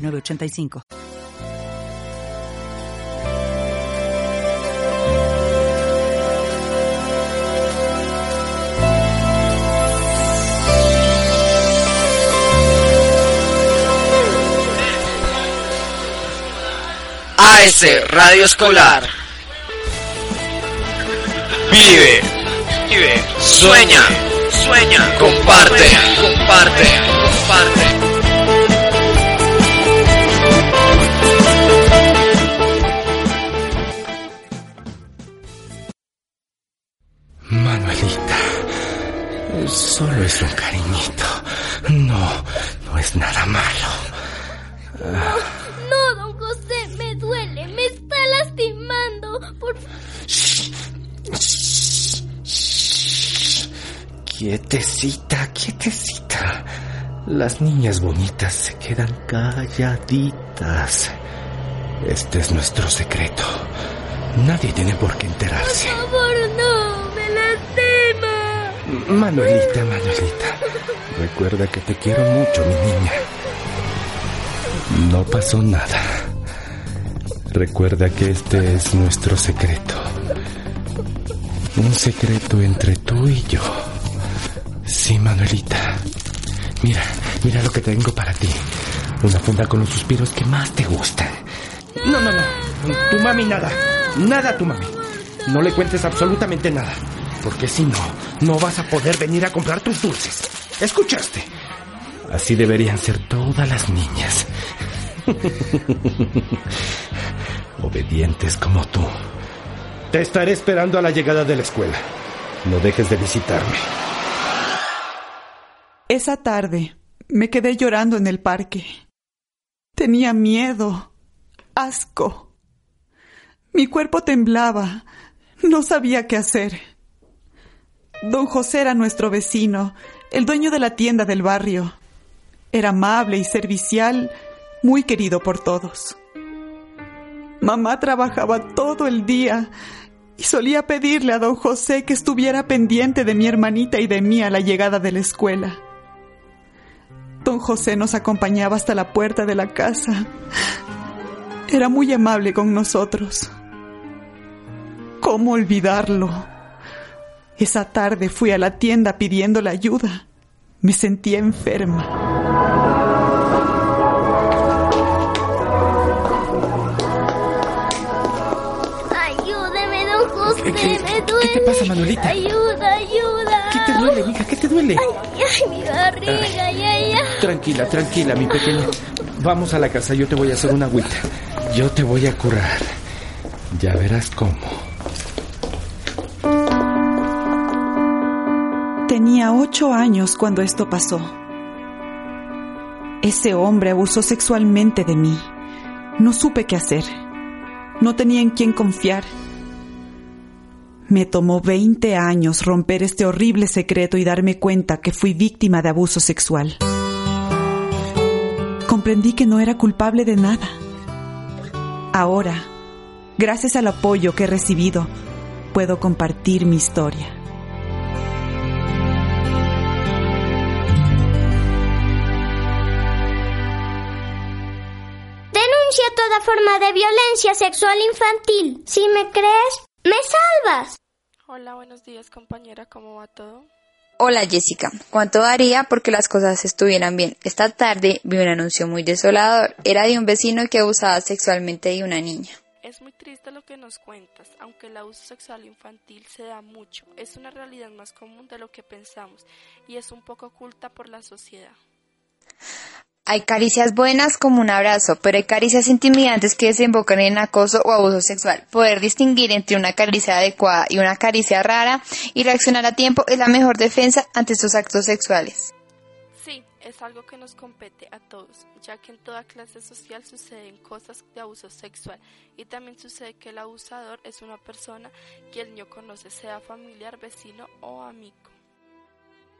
906985. AS Radio Escolar. Vive, vive, sueña, sueña, comparte, comparte, comparte. Solo es un cariñito. No, no es nada malo. No, don José, me duele, me está lastimando. Por Quietecita, quietecita. Las niñas bonitas se quedan calladitas. Este es nuestro secreto. Nadie tiene por qué enterarse. Por favor, no. Manuelita, Manuelita. Recuerda que te quiero mucho, mi niña. No pasó nada. Recuerda que este es nuestro secreto. Un secreto entre tú y yo. Sí, Manuelita. Mira, mira lo que tengo para ti. Una funda con los suspiros que más te gustan. No, no, no. Tu mami nada. Nada tu mami. No le cuentes absolutamente nada. Porque si no, no vas a poder venir a comprar tus dulces. ¿Escuchaste? Así deberían ser todas las niñas. Obedientes como tú. Te estaré esperando a la llegada de la escuela. No dejes de visitarme. Esa tarde me quedé llorando en el parque. Tenía miedo, asco. Mi cuerpo temblaba. No sabía qué hacer. Don José era nuestro vecino, el dueño de la tienda del barrio. Era amable y servicial, muy querido por todos. Mamá trabajaba todo el día y solía pedirle a don José que estuviera pendiente de mi hermanita y de mí a la llegada de la escuela. Don José nos acompañaba hasta la puerta de la casa. Era muy amable con nosotros. ¿Cómo olvidarlo? Esa tarde fui a la tienda pidiéndole ayuda. Me sentía enferma. Ayúdeme, don José, ¿Qué, qué- me qué duele. te pasa, Manuelita? Ayuda, ayuda. ¿Qué te duele, mija? ¿Qué te duele? Ay, ay, mi barriga, ay, ay, ay. Tranquila, tranquila, mi pequeño. Vamos a la casa, yo te voy a hacer una agüita. Yo te voy a curar. Ya verás cómo. Tenía ocho años cuando esto pasó. Ese hombre abusó sexualmente de mí. No supe qué hacer. No tenía en quién confiar. Me tomó 20 años romper este horrible secreto y darme cuenta que fui víctima de abuso sexual. Comprendí que no era culpable de nada. Ahora, gracias al apoyo que he recibido, puedo compartir mi historia. Denuncia toda forma de violencia sexual infantil. Si me crees, me salvas. Hola, buenos días compañera, ¿cómo va todo? Hola Jessica, ¿cuánto daría porque las cosas estuvieran bien? Esta tarde vi un anuncio muy desolador. Era de un vecino que abusaba sexualmente de una niña. Es muy triste lo que nos cuentas, aunque el abuso sexual infantil se da mucho, es una realidad más común de lo que pensamos y es un poco oculta por la sociedad. Hay caricias buenas como un abrazo, pero hay caricias intimidantes que desembocan en acoso o abuso sexual. Poder distinguir entre una caricia adecuada y una caricia rara y reaccionar a tiempo es la mejor defensa ante estos actos sexuales. Sí, es algo que nos compete a todos, ya que en toda clase social suceden cosas de abuso sexual y también sucede que el abusador es una persona que el niño conoce, sea familiar, vecino o amigo.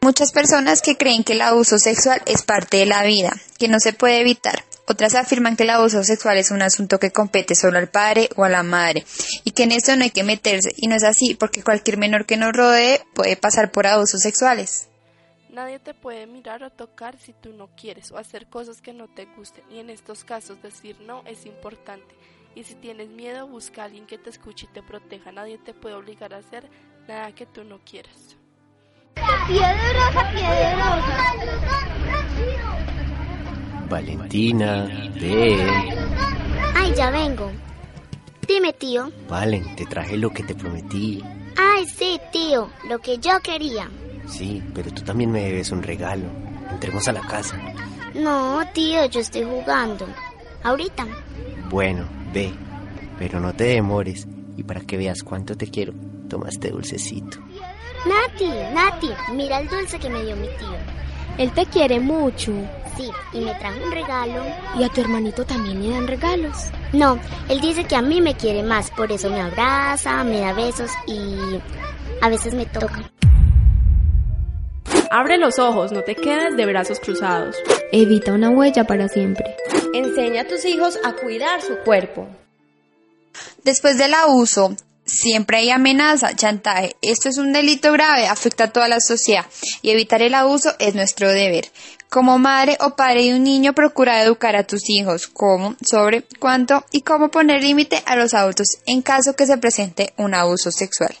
Muchas personas que creen que el abuso sexual es parte de la vida, que no se puede evitar. Otras afirman que el abuso sexual es un asunto que compete solo al padre o a la madre y que en eso no hay que meterse y no es así porque cualquier menor que nos rodee puede pasar por abusos sexuales. Nadie te puede mirar o tocar si tú no quieres o hacer cosas que no te gusten y en estos casos decir no es importante. Y si tienes miedo, busca a alguien que te escuche y te proteja. Nadie te puede obligar a hacer nada que tú no quieras. Piedrosa, piedrosa. Valentina, ve. Ay, ya vengo. Dime, tío. Valen, te traje lo que te prometí. Ay, sí, tío, lo que yo quería. Sí, pero tú también me debes un regalo. Entremos a la casa. No, tío, yo estoy jugando. Ahorita. Bueno, ve, pero no te demores. Y para que veas cuánto te quiero, toma este dulcecito. Nati, Nati, mira el dulce que me dio mi tío. Él te quiere mucho. Sí, y me trajo un regalo. Y a tu hermanito también le dan regalos. No, él dice que a mí me quiere más, por eso me abraza, me da besos y a veces me toca. Abre los ojos, no te quedes de brazos cruzados. Evita una huella para siempre. Enseña a tus hijos a cuidar su cuerpo. Después del abuso, siempre hay amenaza, chantaje. Esto es un delito grave, afecta a toda la sociedad y evitar el abuso es nuestro deber. Como madre o padre de un niño, procura educar a tus hijos cómo, sobre, cuánto y cómo poner límite a los adultos en caso que se presente un abuso sexual.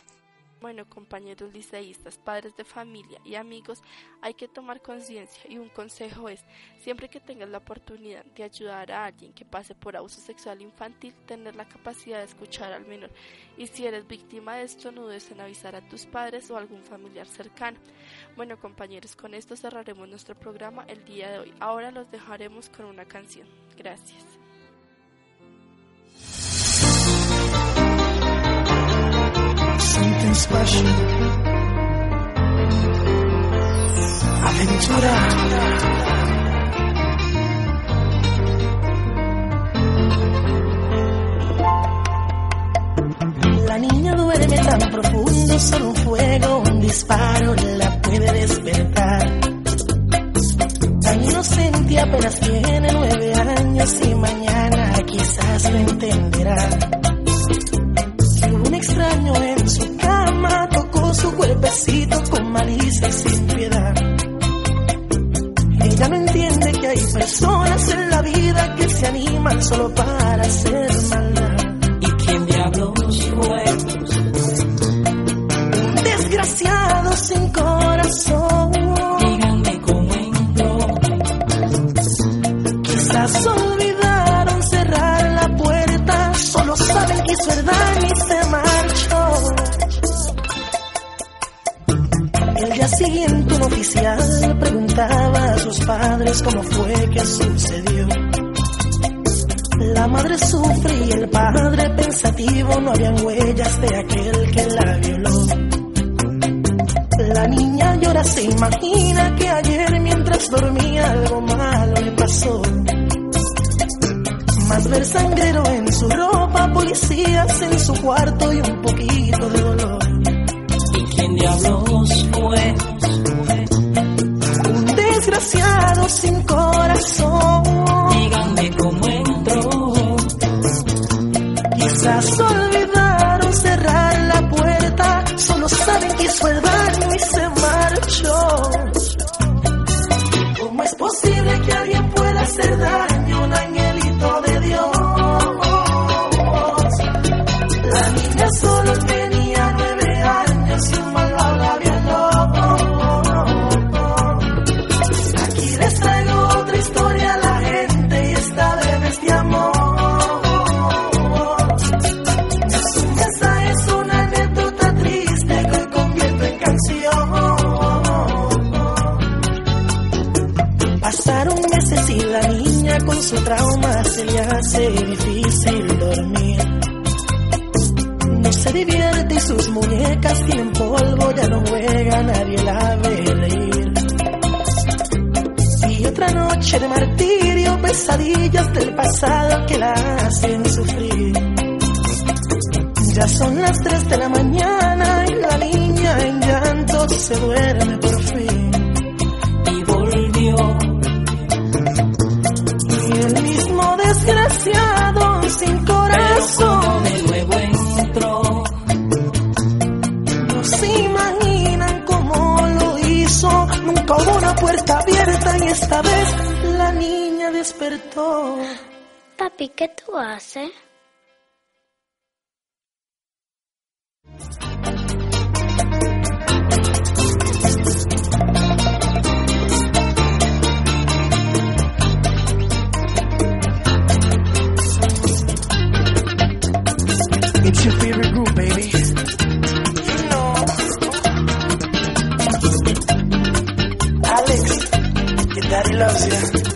Bueno, compañeros liceístas, padres de familia y amigos, hay que tomar conciencia y un consejo es, siempre que tengas la oportunidad de ayudar a alguien que pase por abuso sexual infantil, tener la capacidad de escuchar al menor. Y si eres víctima de esto, no dudes en avisar a tus padres o algún familiar cercano. Bueno, compañeros, con esto cerraremos nuestro programa el día de hoy. Ahora los dejaremos con una canción. Gracias. Aventura. La niña duerme tan profundo, solo un fuego, un disparo la puede despertar. Tan inocente apenas tiene nueve años desgraciado sin corazón. Díganme cómo entró. Quizás olvidaron cerrar la puerta, solo saben que es verdad y se marchó. El día siguiente un oficial preguntaba a sus padres cómo fue que sucedió. La madre sufre y el padre pensativo, no habían huellas de aquel que la violó. La niña llora, se imagina que ayer mientras dormía algo malo le pasó. Más ver sangrero en su ropa, policías en su cuarto y un poquito de dolor. Tienen polvo, ya no juega, nadie la ve reír. una noche de martirio, pesadillas del pasado que la hacen sufrir. Ya son las tres de la mañana y la niña en llanto se duerme por fin. Y volvió. Y el mismo desgraciado abierta y esta vez la niña despertó. Papi, ¿qué tú haces? Daddy loves you.